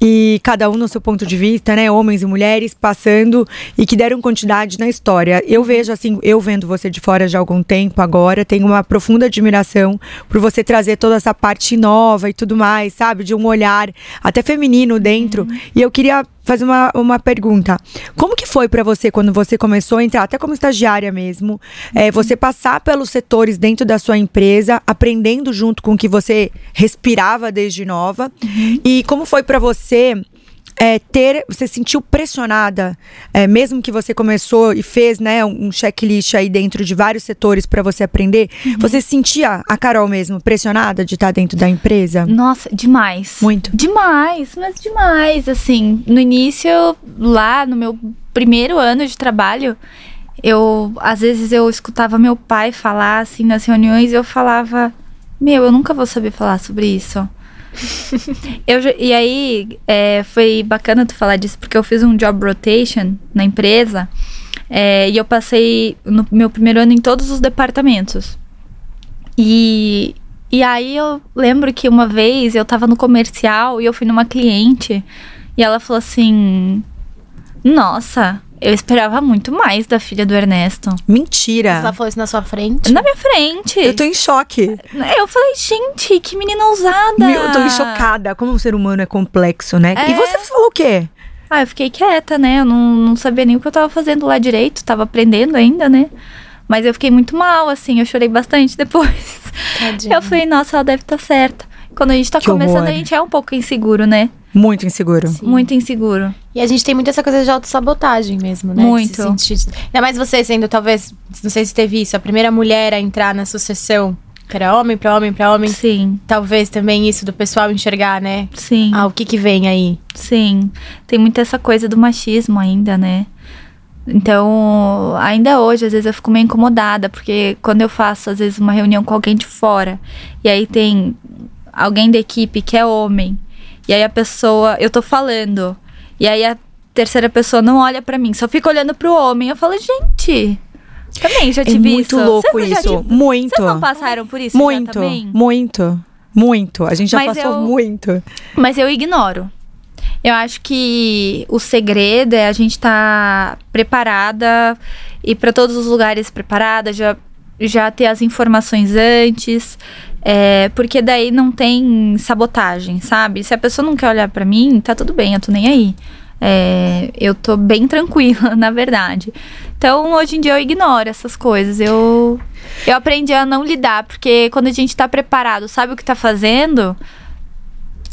S1: E cada um no seu ponto de vista, né? Homens e mulheres passando e que deram quantidade na história. Eu vejo, assim, eu vendo você de fora já há algum tempo agora, tenho uma profunda admiração por você trazer toda essa parte nova e tudo mais, sabe? De um olhar até feminino dentro. E eu queria fazer uma, uma pergunta. Como que foi pra você quando você começou a entrar, até como estagiária mesmo, é, você passar pelos setores dentro da sua empresa, aprendendo junto com o que você respirava desde nova? E como foi pra você é, ter, você se sentiu pressionada, é, mesmo que você começou e fez, né, um checklist aí dentro de vários setores pra você aprender, você se sentia a Carol mesmo pressionada de estar dentro da empresa?
S3: Nossa, demais.
S1: Muito.
S3: Demais, mas demais. Assim, no início, lá no meu primeiro ano de trabalho, eu, às vezes, eu escutava meu pai falar, assim, nas reuniões, e eu falava, meu, eu nunca vou saber falar sobre isso. Eu, e aí, é, foi bacana tu falar disso, porque eu fiz um job rotation na empresa, é, e eu passei no meu primeiro ano em todos os departamentos. E, e aí eu lembro que uma vez eu tava no comercial e eu fui numa cliente e ela falou assim: Nossa, eu esperava muito mais da filha do Ernesto.
S1: Mentira.
S2: Ela falou isso na sua frente.
S3: Na minha frente.
S1: Eu tô em choque.
S3: Eu falei, gente, que menina ousada.
S1: Meu, eu tô chocada. Como o ser humano é complexo, né? E
S3: É.
S1: você falou o quê?
S3: Ah, eu fiquei quieta, né? Eu não, não sabia nem o que eu tava fazendo lá direito, tava aprendendo ainda, né? Mas eu fiquei muito mal, assim, eu chorei bastante depois.
S2: Tadinha.
S3: Eu falei, nossa, ela deve estar certa. Quando a gente tá
S1: Que
S3: começando,
S1: horror.
S3: a gente é um pouco inseguro, né?
S1: Muito inseguro.
S2: Sim.
S3: Muito inseguro.
S2: E a gente tem muito essa coisa de autossabotagem mesmo, né?
S3: Muito.
S2: De se sentir- Ainda mais você sendo, talvez, não sei se teve isso, a primeira mulher a entrar na sucessão, que era homem pra homem pra homem.
S3: Sim,
S2: Talvez também isso do pessoal enxergar, né?
S3: sim.
S2: Ah, o que que vem aí?
S3: Sim, tem muito essa coisa do machismo ainda, né? Então, ainda hoje, às vezes eu fico meio incomodada, porque quando eu faço, às vezes, uma reunião com alguém de fora, e aí tem alguém da equipe que é homem, e aí a pessoa, eu tô falando, e aí a terceira pessoa não olha pra mim, só fica olhando pro homem. Eu falo, gente, também já
S1: É
S3: tive
S1: muito
S3: isso.
S1: louco
S3: Vocês
S1: isso. Muito.
S3: Vocês não passaram por isso
S1: Muito. Muito. Muito. A gente já
S3: Mas
S1: passou
S3: eu-
S1: muito.
S3: Mas eu ignoro. Eu acho que o segredo é a gente estar preparada e para todos os lugares preparada, já, já ter as informações antes, É, porque daí não tem sabotagem, sabe? Se a pessoa não quer olhar pra mim, tá tudo bem, eu tô nem aí. É, eu tô bem tranquila, na verdade. Então, hoje em dia eu ignoro essas coisas. Eu, eu aprendi a não lidar, porque quando a gente tá preparado, sabe o que tá fazendo,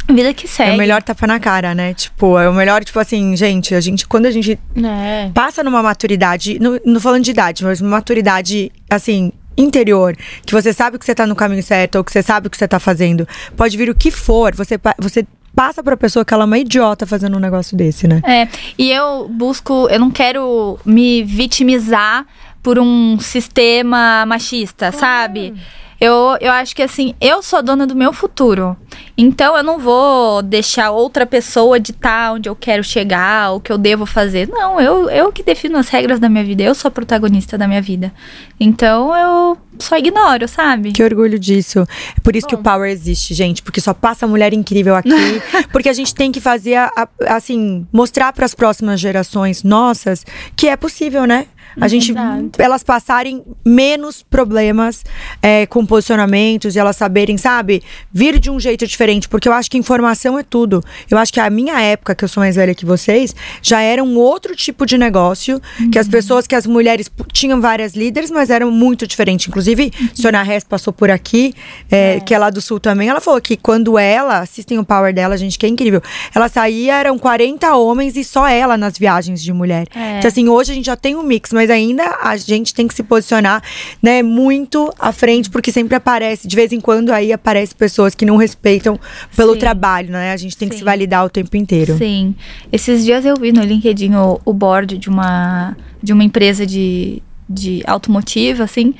S3: vida que segue.
S1: É o melhor tapa na cara, né? Tipo, é o melhor, tipo assim, gente, a gente, quando a gente
S2: É.
S1: passa numa maturidade, não, não falando de idade, mas uma maturidade, assim, interior, que você sabe que você tá no caminho certo, ou que você sabe o que você tá fazendo, pode vir o que for, você, você passa pra pessoa que ela é uma idiota fazendo um negócio desse, né?
S3: É, e eu busco, eu não quero me vitimizar por um sistema machista, sabe? Eu, eu acho que assim, eu sou a dona do meu futuro. Então eu não vou deixar outra pessoa ditar onde eu quero chegar, o que eu devo fazer. Não, eu, eu que defino as regras da minha vida, eu sou a protagonista da minha vida. Então eu só ignoro, sabe?
S1: Que orgulho disso. É por isso que o Power existe, gente. Porque só passa mulher incrível aqui. porque a gente tem que fazer, a- a- assim, mostrar para as próximas gerações nossas que é possível, né? A gente,
S2: Exato.
S1: elas passarem menos problemas é, com posicionamentos e elas saberem, sabe, vir de um jeito diferente. Porque eu acho que informação é tudo. Eu acho que a minha época, que eu sou mais velha que vocês, já era um outro tipo de negócio. Que as pessoas, que as mulheres tinham várias líderes, mas eram muito diferentes. Inclusive, Sônia Hess passou por aqui, é, que é lá do Sul também. Ela falou que quando ela, assistem o Power dela, gente, que é incrível. Ela saía, eram 40 homens e só ela nas viagens de mulher.
S3: É.
S1: Então, assim, hoje a gente já tem um mix, mas ainda a gente tem que se posicionar, né, muito à frente, porque sempre aparece, de vez em quando aí aparece pessoas que não respeitam pelo
S3: Sim.
S1: trabalho, né? A gente tem que
S3: Sim.
S1: se validar o tempo inteiro.
S3: Sim. Esses dias eu vi no LinkedIn o, o board de uma, de uma empresa de, de automotiva, assim.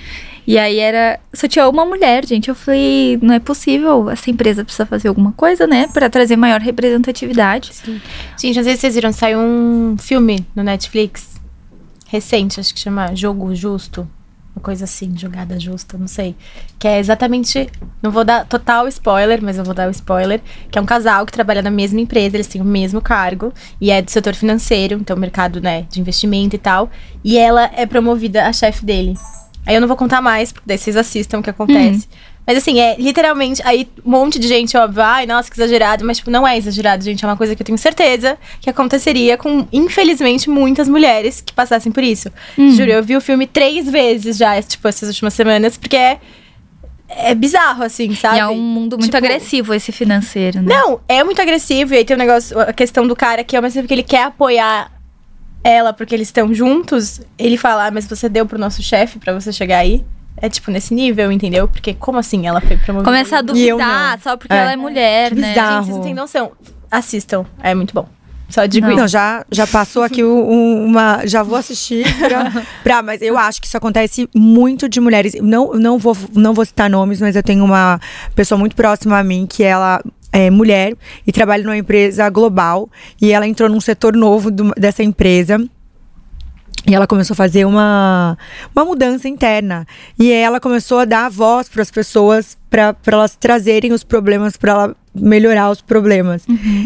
S3: E aí era. Só tinha uma mulher, gente. Eu falei, não é possível. Essa empresa precisa fazer alguma coisa, né? Pra trazer maior representatividade.
S2: Gente, às vezes vocês viram, saiu um filme no Netflix recente, acho que chama Jogo Justo. Uma coisa assim, jogada justa, não sei. Que é exatamente. Não vou dar total spoiler, mas eu vou dar o spoiler. Que é um casal que trabalha na mesma empresa, eles têm o mesmo cargo. E é do setor financeiro, então mercado, né, de investimento e tal. E ela é promovida a chefe dele. Aí eu não vou contar mais, porque daí vocês assistam o que acontece. Mas assim, é literalmente, aí um monte de gente, óbvio, ai, nossa, que exagerado, mas tipo, não é exagerado, gente, é uma coisa que eu tenho certeza que aconteceria com, infelizmente, muitas mulheres que passassem por isso. Juro, eu vi o filme três vezes já, tipo, essas últimas semanas, porque é, é bizarro, assim, sabe?
S3: E é um mundo muito
S2: Tipo,
S3: agressivo esse financeiro, né?
S2: Não, é muito agressivo, e aí tem o negócio, a questão do cara que ao mesmo tempo que ele quer apoiar ela porque eles estão juntos, ele fala, ah, mas você deu pro nosso chefe pra você chegar aí? É tipo nesse nível, entendeu? Porque como assim ela foi promovida?
S3: Começa a duvidar só porque
S1: É.
S3: ela é mulher,
S1: Que
S3: né?
S1: bizarro.
S2: Gente, vocês não têm noção. Assistam, é muito bom. Só digo
S3: Não.
S2: isso.
S1: Não, já, já passou aqui um- uma. Já vou assistir pra, pra- Mas eu acho que isso acontece muito de mulheres. Não, não, vou, não vou citar nomes, mas eu tenho uma pessoa muito próxima a mim que ela. É mulher e trabalha numa empresa global e ela entrou num setor novo do- dessa empresa e ela começou a fazer uma, uma mudança interna. E ela começou a dar voz para as pessoas, para elas trazerem os problemas, para ela melhorar os problemas.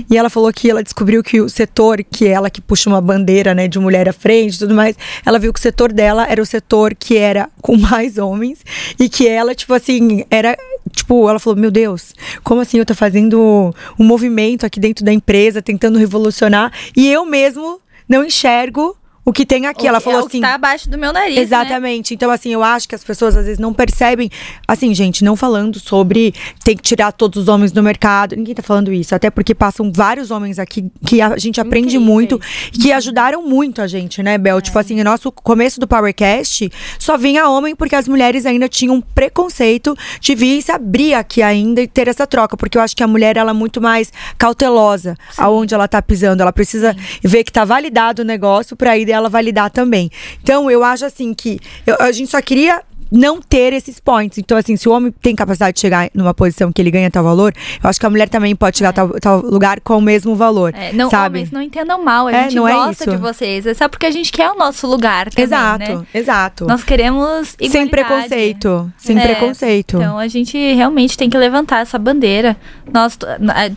S1: E ela falou que ela descobriu que o setor, que ela que puxa uma bandeira né, de mulher à frente e tudo mais, ela viu que o setor dela era o setor que era com mais homens. E que ela, tipo assim, era. Tipo, ela falou: Meu Deus, como assim eu tô fazendo um movimento aqui dentro da empresa, tentando revolucionar, e eu mesmo não enxergo o que tem aqui.
S3: O
S1: Ela falou
S3: é o
S1: assim.
S3: que tá abaixo do meu nariz, né?
S1: Exatamente. Então, assim, eu acho que as pessoas às vezes não percebem. Assim, gente, não falando sobre tem que tirar todos os homens do mercado. Ninguém tá falando isso. Até porque passam vários homens aqui que a gente aprende
S2: Incríveis.
S1: muito e que ajudaram muito a gente, né, Bel? Tipo assim, o nosso começo do Powercast só vinha homem porque as mulheres ainda tinham um preconceito de vir e se abrir aqui ainda e ter essa troca. Porque eu acho que a mulher, ela é muito mais cautelosa aonde ela tá pisando. Ela precisa ver que tá validado o negócio pra aí ela validar também. Então, eu acho assim que eu- a gente só queria não ter esses points. Então, assim, se o homem tem capacidade de chegar numa posição que ele ganha tal valor, eu acho que a mulher também pode chegar a tal, tal lugar com o mesmo valor.
S3: É, não,
S1: sabe?
S3: homens, não entendam mal, a
S1: É,
S3: gente
S1: é
S3: gosta de vocês. É só porque a gente quer o nosso lugar também,
S1: exato,
S3: né?
S1: exato.
S3: Nós queremos
S1: Sem
S3: igualdade.
S1: preconceito. Sem
S3: É,
S1: preconceito.
S3: Então a gente realmente tem que levantar essa bandeira. Nós a-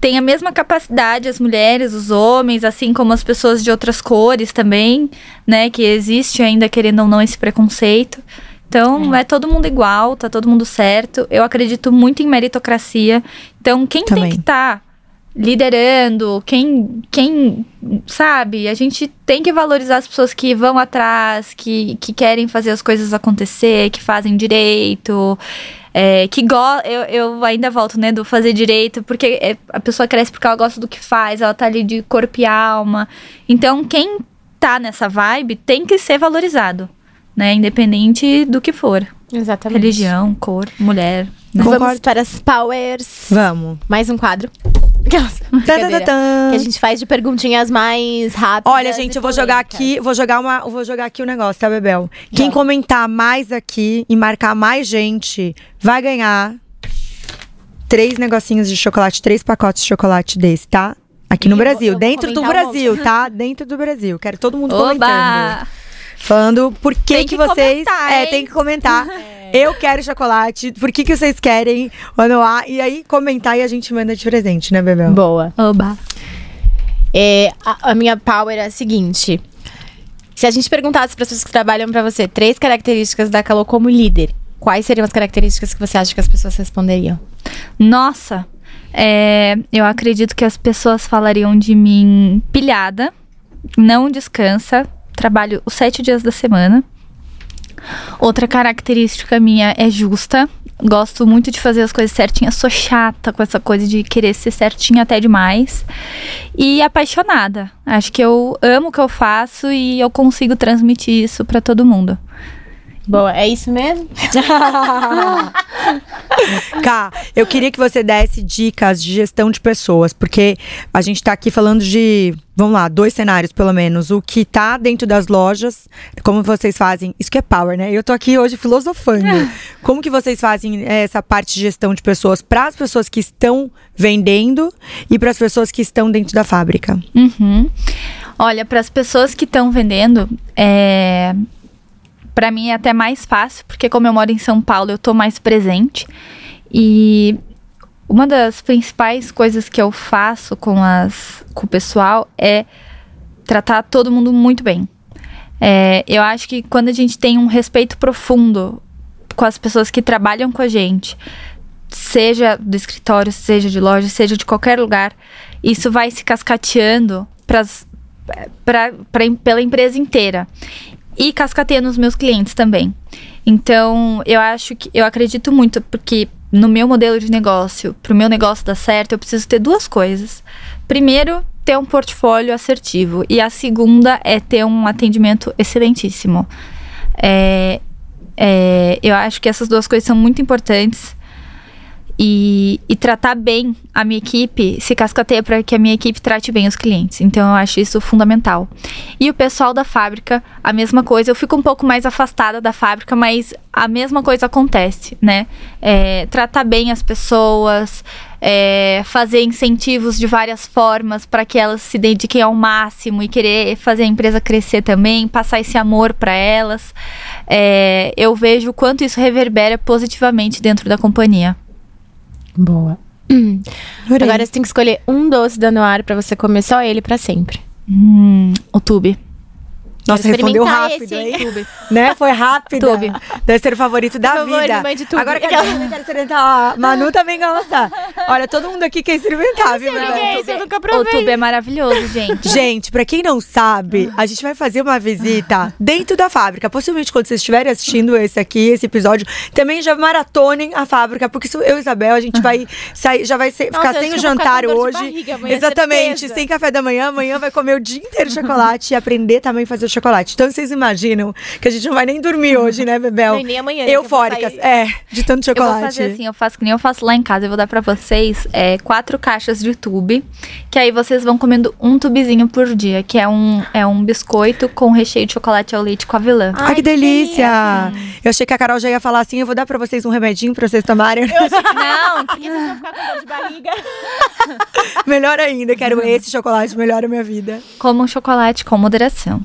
S3: tem a mesma capacidade as mulheres, os homens, assim como as pessoas de outras cores também, né? Que existe ainda querendo ou não esse preconceito. Então, é todo mundo igual, tá todo mundo certo. Eu acredito muito em meritocracia. Então, quem tem
S1: Também.
S3: que estar liderando, quem, quem, sabe, a gente tem que valorizar as pessoas que vão atrás, que, que querem fazer as coisas acontecer, que fazem direito, é, que go eu, eu ainda volto, né, do fazer direito, porque é, a pessoa cresce porque ela gosta do que faz, ela tá ali de corpo e alma. Então, quem tá nessa vibe tem que ser valorizado, né, independente do que for.
S2: Exatamente.
S3: Religião, cor, mulher. né?
S2: Vamos para as powers.
S1: Vamos.
S2: Mais um quadro. Aquelas- Brincadeira. Que a gente faz de perguntinhas mais rápidas.
S1: Olha, gente, eu vou jogar aqui, vou jogar uma, vou jogar aqui o negócio, tá, Bebel? Quem
S2: Joga.
S1: comentar mais aqui e marcar mais gente vai ganhar três negocinhos de chocolate, três pacotes de chocolate desse, tá? Aqui no
S2: Eu
S1: Brasil,
S2: vou
S1: dentro do
S2: comentar um
S1: Brasil, tá? Dentro do Brasil. Quero todo mundo comentando.
S3: Oba!
S1: Falando por que
S3: Tem
S1: que,
S3: que
S1: vocês.
S3: comentar,
S1: é, tem que comentar. Eu quero chocolate. Por que, que vocês querem o Anoá? E aí comentar e a gente manda de presente, né, Bebel?
S2: Boa.
S3: Oba!
S2: É, a, a minha power é a seguinte. Se a gente perguntasse para as pessoas que trabalham para você três características da Calô como líder, quais seriam as características que você acha que as pessoas responderiam?
S3: Nossa, é, eu acredito que as pessoas falariam de mim pilhada, não descansa, trabalho os sete dias da semana. Outra característica minha é justa. Gosto muito de fazer as coisas certinhas. Sou chata com essa coisa de querer ser certinha até demais. E apaixonada. Acho que eu amo o que eu faço e eu consigo transmitir isso pra todo mundo.
S2: Boa, é isso mesmo?
S1: Cá, eu queria que você desse dicas de gestão de pessoas, porque a gente tá aqui falando de, vamos lá, dois cenários pelo menos. O que tá dentro das lojas, como vocês fazem, isso que é power, né? Eu tô aqui hoje filosofando. Como que vocês fazem essa parte de gestão de pessoas para as pessoas que estão vendendo e para as pessoas que estão dentro da fábrica?
S3: Uhum. Olha, para as pessoas que estão vendendo, é... para mim é até mais fácil, porque como eu moro em São Paulo, eu tô mais presente. E uma das principais coisas que eu faço com, as, com o pessoal é tratar todo mundo muito bem. É, eu acho que quando a gente tem um respeito profundo com as pessoas que trabalham com a gente, seja do escritório, seja de loja, seja de qualquer lugar, isso vai se cascateando pras, pra, pra, pela empresa inteira. E cascateia nos meus clientes também. Então, eu acho que eu acredito muito, porque no meu modelo de negócio, para o meu negócio dar certo, eu preciso ter duas coisas. Primeiro, ter um portfólio assertivo. E a segunda é ter um atendimento excelentíssimo. É, é, eu acho que essas duas coisas são muito importantes. E, e tratar bem a minha equipe se cascateia para que a minha equipe trate bem os clientes. Então eu acho isso fundamental. E o pessoal da fábrica, a mesma coisa. Eu fico um pouco mais afastada da fábrica, mas a mesma coisa acontece, né? É, tratar bem as pessoas, é, fazer incentivos de várias formas para que elas se dediquem ao máximo e querer fazer a empresa crescer também, passar esse amor para elas. É, eu vejo o quanto isso reverbera positivamente dentro da companhia.
S2: Boa.
S1: Adorei.
S2: Agora você tem que escolher um doce da Noir pra você comer só ele pra sempre.
S3: Hum, o tube.
S1: Nossa, respondeu rápido,
S2: esse,
S1: hein? Né? Foi rápido. Deve ser o favorito da vida.
S2: me mande tudo.
S1: Agora quero, quero experimentar. Ó, Manu também gosta. Olha, todo mundo aqui quer experimentar, viu, Bebel?
S2: Ninguém, eu nunca
S3: O
S2: provei.
S3: tube é maravilhoso, gente.
S1: Gente, pra quem não sabe, a gente vai fazer uma visita dentro da fábrica. Possivelmente quando vocês estiverem assistindo esse aqui, esse episódio, também já maratonem a fábrica, porque isso, eu e Isabel, a gente vai sair, já vai ser-
S2: Nossa,
S1: ficar sem o
S2: que
S1: jantar
S2: de
S1: hoje.
S2: barriga amanhã,
S1: Exatamente,
S2: certeza.
S1: sem café da manhã. Amanhã vai comer o dia inteiro chocolate e aprender também a fazer o chocolate. Então vocês imaginam que a gente não vai nem dormir hoje, né, Bebel?
S2: Não, e nem amanhã, né, que eu
S1: Eufóricas, é, de tanto
S3: Eu vou
S1: chocolate.
S3: fazer assim, eu faço que nem eu faço lá em casa. Eu vou dar pra vocês é, quatro caixas de tube, que aí vocês vão comendo um tubezinho por dia, que é um, é um biscoito com recheio de chocolate ao leite com avelã.
S1: Ai, que delícia! Eu achei que a Carol já ia falar assim: eu vou dar pra vocês um remedinho pra vocês tomarem.
S3: Não,
S2: Porque vocês vão ficar com dor de barriga.
S1: Melhor ainda, quero esse chocolate, melhora a minha vida.
S3: como um chocolate com moderação.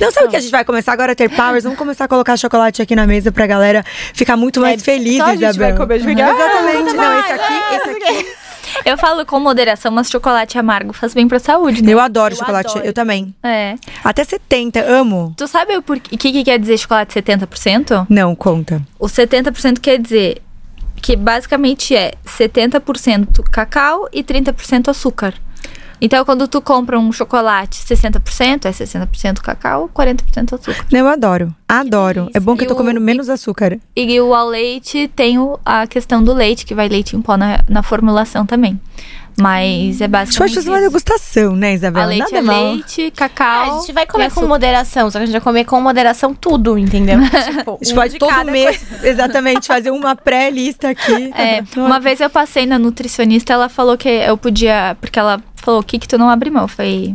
S1: Não sabe o que a gente vai começar agora a ter powers? Vamos começar a colocar chocolate aqui na mesa pra galera ficar muito mais
S2: É,
S1: feliz,
S2: só a gente vai comer, gente fica, "Ah,
S1: Exatamente. Não, esse aqui,
S2: ah,
S1: esse aqui.
S3: Eu falo com moderação, mas chocolate amargo faz bem pra saúde, né?
S1: Eu adoro
S2: Eu
S1: chocolate,
S2: adoro.
S1: eu também.
S3: É.
S1: Até 70, amo.
S3: Tu sabe o que, que quer dizer chocolate 70%?
S1: Não, conta.
S3: O 70% quer dizer que basicamente é 70% cacau e 30% açúcar. Então, quando tu compra um chocolate 60%, é 60% cacau, 40% açúcar.
S1: Não, eu adoro. Adoro. É bom que eu tô
S3: E o-
S1: comendo menos açúcar.
S3: E o ao leite tem o- a questão do leite, que vai leite em pó na, na formulação também. Mas é
S1: A gente
S3: basicamente
S1: pode fazer uma
S3: isso.
S1: degustação, né,
S3: A
S1: Isabela?
S3: leite
S1: Nada
S3: é
S1: mal.
S3: leite, cacau.
S2: a gente vai comer com moderação, só que a gente vai comer com moderação tudo, entendeu? tipo,
S1: A gente
S2: um
S1: pode
S2: de
S1: todo
S2: cada
S1: mês, exatamente, fazer uma pré-lista aqui.
S3: É, uma vez eu passei na nutricionista, ela falou que eu podia. Porque ela falou: o que, que tu não abre mão? Eu falei: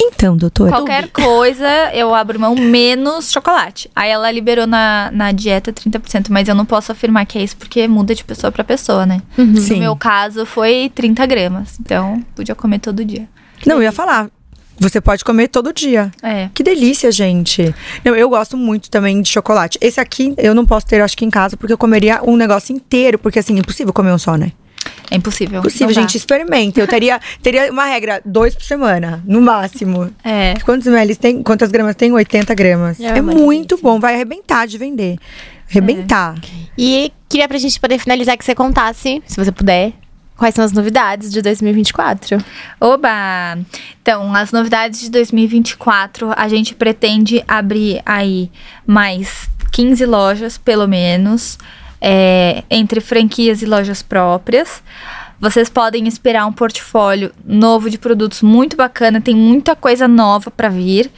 S1: Então, doutor.
S3: qualquer coisa eu abro mão menos chocolate. Aí ela liberou na, na dieta 30%, mas eu não posso afirmar que é isso porque muda de pessoa pra pessoa, né?
S1: Sim.
S3: No meu caso foi 30 gramas. Então podia comer todo dia.
S1: Não, eu ia falar. Você pode comer todo dia.
S3: É.
S1: Que delícia, gente. Não, eu gosto muito também de chocolate. Esse aqui eu não posso ter, acho que em casa, porque eu comeria um negócio inteiro, porque assim, impossível comer um só, né?
S3: É impossível. Dá.
S1: gente, experimenta. Eu teria, teria uma regra, dois por semana, no máximo.
S3: É.
S1: Quantos ml tem? Quantas gramas tem? 80 gramas.
S2: É
S1: É, muito
S2: delícia.
S1: bom, vai arrebentar de vender. Arrebentar.
S2: E queria pra gente poder finalizar que você contasse, se você puder, quais são as novidades de 2024.
S3: Oba! Então, as novidades de 2024, a gente pretende abrir aí mais 15 lojas, pelo menos, é, entre franquias e lojas próprias. Vocês podem esperar um portfólio novo de produtos muito bacana, tem muita coisa nova para vir.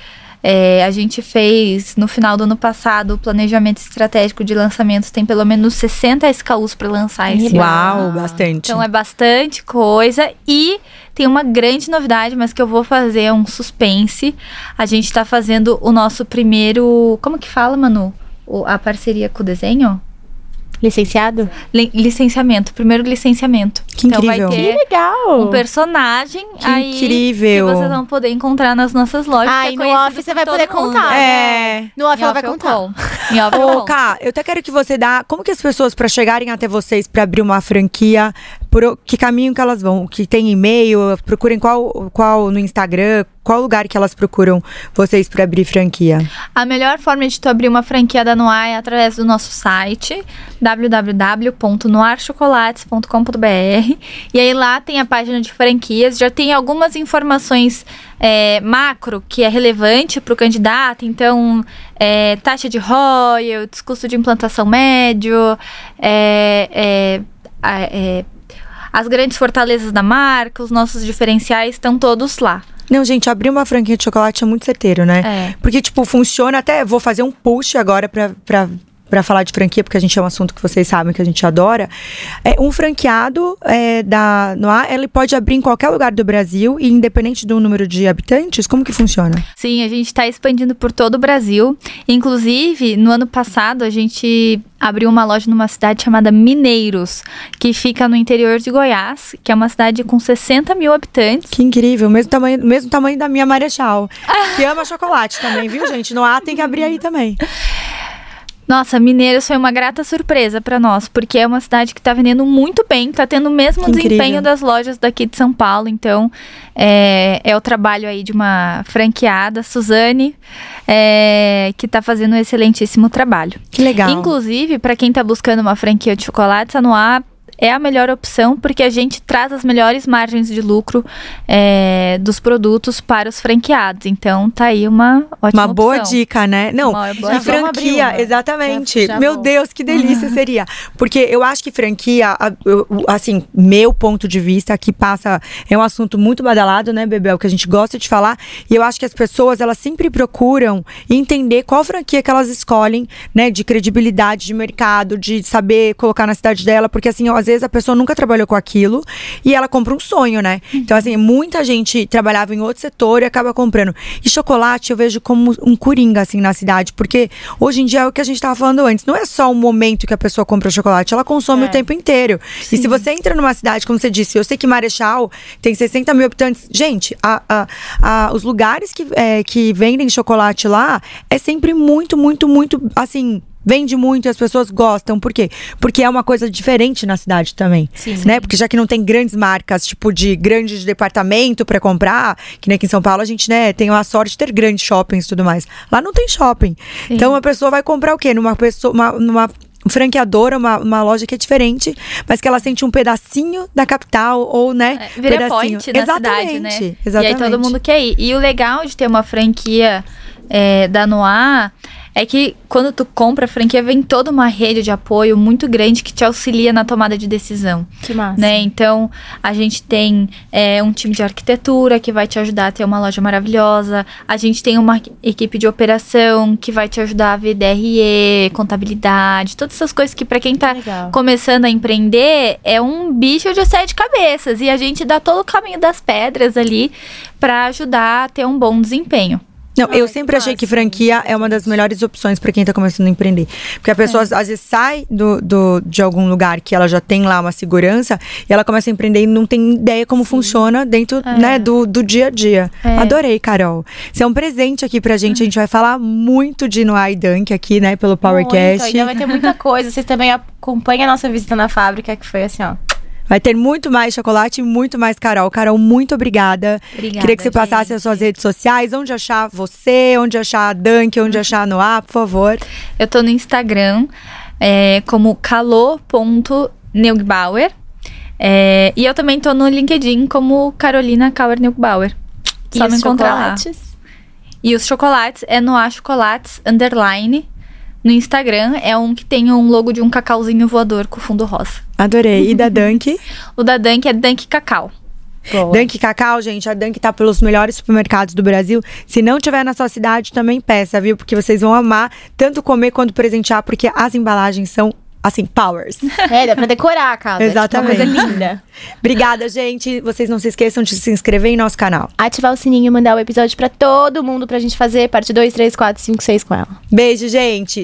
S3: É, a gente fez no final do ano passado o planejamento estratégico de lançamentos, tem pelo menos 60 SKUs para lançar esse ano.
S1: Uau, bastante.
S3: Então é bastante coisa. E tem uma grande novidade, mas que eu vou fazer um suspense. A gente tá fazendo o nosso primeiro. Como que fala, Manu? O- a parceria com o desenho?
S2: Licenciado?
S3: Li- licenciamento. Primeiro licenciamento.
S1: Que
S3: então
S1: incrível.
S3: vai
S2: Que
S3: ter
S2: legal!
S3: um personagem
S1: Que
S3: aí
S1: incrível.
S3: que vocês vão poder encontrar nas nossas lojas.
S2: Ah,
S3: que é
S2: e no off você vai poder
S3: mundo.
S2: contar.
S1: É.
S2: No off
S3: Em
S2: ela
S3: off
S2: vai contar.
S3: Em off eu
S1: Ô. Ká, eu até quero que você dá. Como que as pessoas, pra chegarem até vocês pra abrir uma franquia, por que caminho que elas vão? Que tem e-mail? Procurem qual, qual no Instagram? Qual lugar que elas procuram vocês pra abrir franquia?
S3: A melhor forma de tu abrir uma franquia da Noir é através do nosso site www.noirchocolates.com.br e aí lá tem a página de franquias, já tem algumas informações é, macro que é relevante para o candidato, então é, taxa de royalties, custo de implantação médio, é, é, é, as grandes fortalezas da marca, os nossos diferenciais estão todos lá.
S1: Não, gente, abrir uma franquia de chocolate é muito certeiro, né?
S3: É.
S1: Porque, tipo, funciona até. Vou fazer um post agora pra. pra Pra falar de franquia, porque a gente é um assunto que vocês sabem que a gente adora. É, um franqueado é, da Noir, ele pode abrir em qualquer lugar do Brasil e independente do número de habitantes, como que funciona?
S3: Sim, a gente está expandindo por todo o Brasil. Inclusive, no ano passado, a gente abriu uma loja numa cidade chamada Mineiros, que fica no interior de Goiás, que é uma cidade com 60 mil habitantes.
S1: Que incrível, mesmo tamanho, mesmo tamanho da minha Marechal, que ama chocolate também, viu, gente? Noir tem que abrir aí também.
S3: Nossa, Mineiros foi uma grata surpresa para nós, porque é uma cidade que está vendendo muito bem, está tendo o mesmo
S1: Que incrível.
S3: desempenho das lojas daqui de São Paulo. Então, é, é o trabalho aí de uma franqueada, Suzane, é, que está fazendo um excelentíssimo trabalho.
S1: Que legal.
S3: Inclusive, para quem tá buscando uma franquia de chocolates, a Noir é a melhor opção porque a gente traz as melhores margens de lucro é, dos produtos para os franqueados. Então, tá aí uma ótima
S1: Uma boa
S3: opção.
S1: dica, né? Não,
S3: Uma boa
S1: e franquia, exatamente.
S2: Já- já
S1: meu
S2: vou.
S1: Deus, que delícia seria. Porque eu acho que franquia, assim, meu ponto de vista, que passa, é um assunto muito badalado, né, Bebel, que a gente gosta de falar. E eu acho que as pessoas, elas sempre procuram entender qual franquia que elas escolhem, né, de credibilidade de mercado, de saber colocar na cidade dela, porque assim, ó, às vezes a pessoa nunca trabalhou com aquilo e ela compra um sonho, né? Então, assim, muita gente trabalhava em outro setor e acaba comprando. E chocolate eu vejo como um coringa, assim, na cidade, porque hoje em dia é o que a gente tava falando antes, não é só o momento que a pessoa compra chocolate, ela consome
S2: É.
S1: o tempo inteiro. E se você entra numa cidade, como você disse, eu sei que Marechal tem 60 mil habitantes, gente, a- a- a- os lugares que, é, que vendem chocolate lá é sempre muito, muito, muito, assim, Vende muito e as pessoas gostam. Por quê? Porque é uma coisa diferente na cidade também.
S2: Sim.
S1: Né? Porque já que não tem grandes marcas, tipo de grandes departamento pra comprar, que nem aqui em São Paulo a gente, né, tem a sorte de ter grandes shoppings e tudo mais. Lá não tem shopping. Então a pessoa vai comprar o quê? Numa pessoa, uma, numa franqueadora, uma, uma loja que é diferente, mas que ela sente um pedacinho da capital ou, né,
S3: É, vira
S1: pedacinho.
S3: point na
S1: exatamente,
S3: cidade, né?
S1: Exatamente.
S3: E aí todo mundo quer ir. E o legal de ter uma franquia é, da Noir é que quando tu compra a franquia, vem toda uma rede de apoio muito grande que te auxilia na tomada de decisão.
S2: Que massa.
S3: Né? Então, a gente tem é, um time de arquitetura que vai te ajudar a ter uma loja maravilhosa. A gente tem uma equipe de operação que vai te ajudar a ver DRE, contabilidade, todas essas coisas que para quem tá
S2: Legal.
S3: começando a empreender é um bicho de sete cabeças. E a gente dá todo o caminho das pedras ali para ajudar a ter um bom desempenho.
S1: Não, eu sempre
S2: que
S1: achei que franquia é uma das melhores opções pra quem tá começando a empreender. Porque a pessoa às vezes sai do, do- de algum lugar que ela já tem lá uma segurança e ela começa a empreender e não tem ideia como funciona dentro né, do, do dia a dia.
S3: É.
S1: Adorei, Carol. Você é um presente aqui pra gente. A gente vai falar muito de Noai Dunk aqui, né, pelo
S2: Muito,
S1: PowerCast.
S2: ainda vai ter muita coisa. Vocês também acompanham a nossa visita na fábrica, que foi assim, ó.
S1: Vai ter muito mais chocolate e muito mais Carol. Carol, muito obrigada.
S3: Obrigada,
S1: Queria que você passasse
S3: gente.
S1: as suas redes sociais, onde achar você, onde achar a Dunk, onde achar a Noah, por favor.
S3: Eu tô no Instagram é, como calo.neugbauer. É, e eu também tô no LinkedIn como Carolina Kauer Neugbauer. Só
S2: E
S3: me
S2: os
S3: encontrar lá.
S2: chocolates?
S3: E os chocolates é no Chocolates Underline. No Instagram é um que tem um logo de um cacauzinho voador com fundo rosa.
S1: Adorei. E da Dunk?
S3: O da Dunk é Dunk Cacau.
S2: Boa.
S1: Dunk Cacau, gente, a Dunk tá pelos melhores supermercados do Brasil. Se não tiver na sua cidade, também peça, viu? Porque vocês vão amar tanto comer quanto presentear, porque as embalagens são, assim, powers.
S2: É, dá pra decorar a casa.
S1: Exatamente.
S2: Tipo, uma coisa linda.
S1: Obrigada, gente. Vocês não se esqueçam de se inscrever em nosso canal.
S2: Ativar o sininho e mandar o episódio pra todo mundo pra gente fazer parte 2, 3, 4, 5, 6 com ela.
S1: Beijo, gente.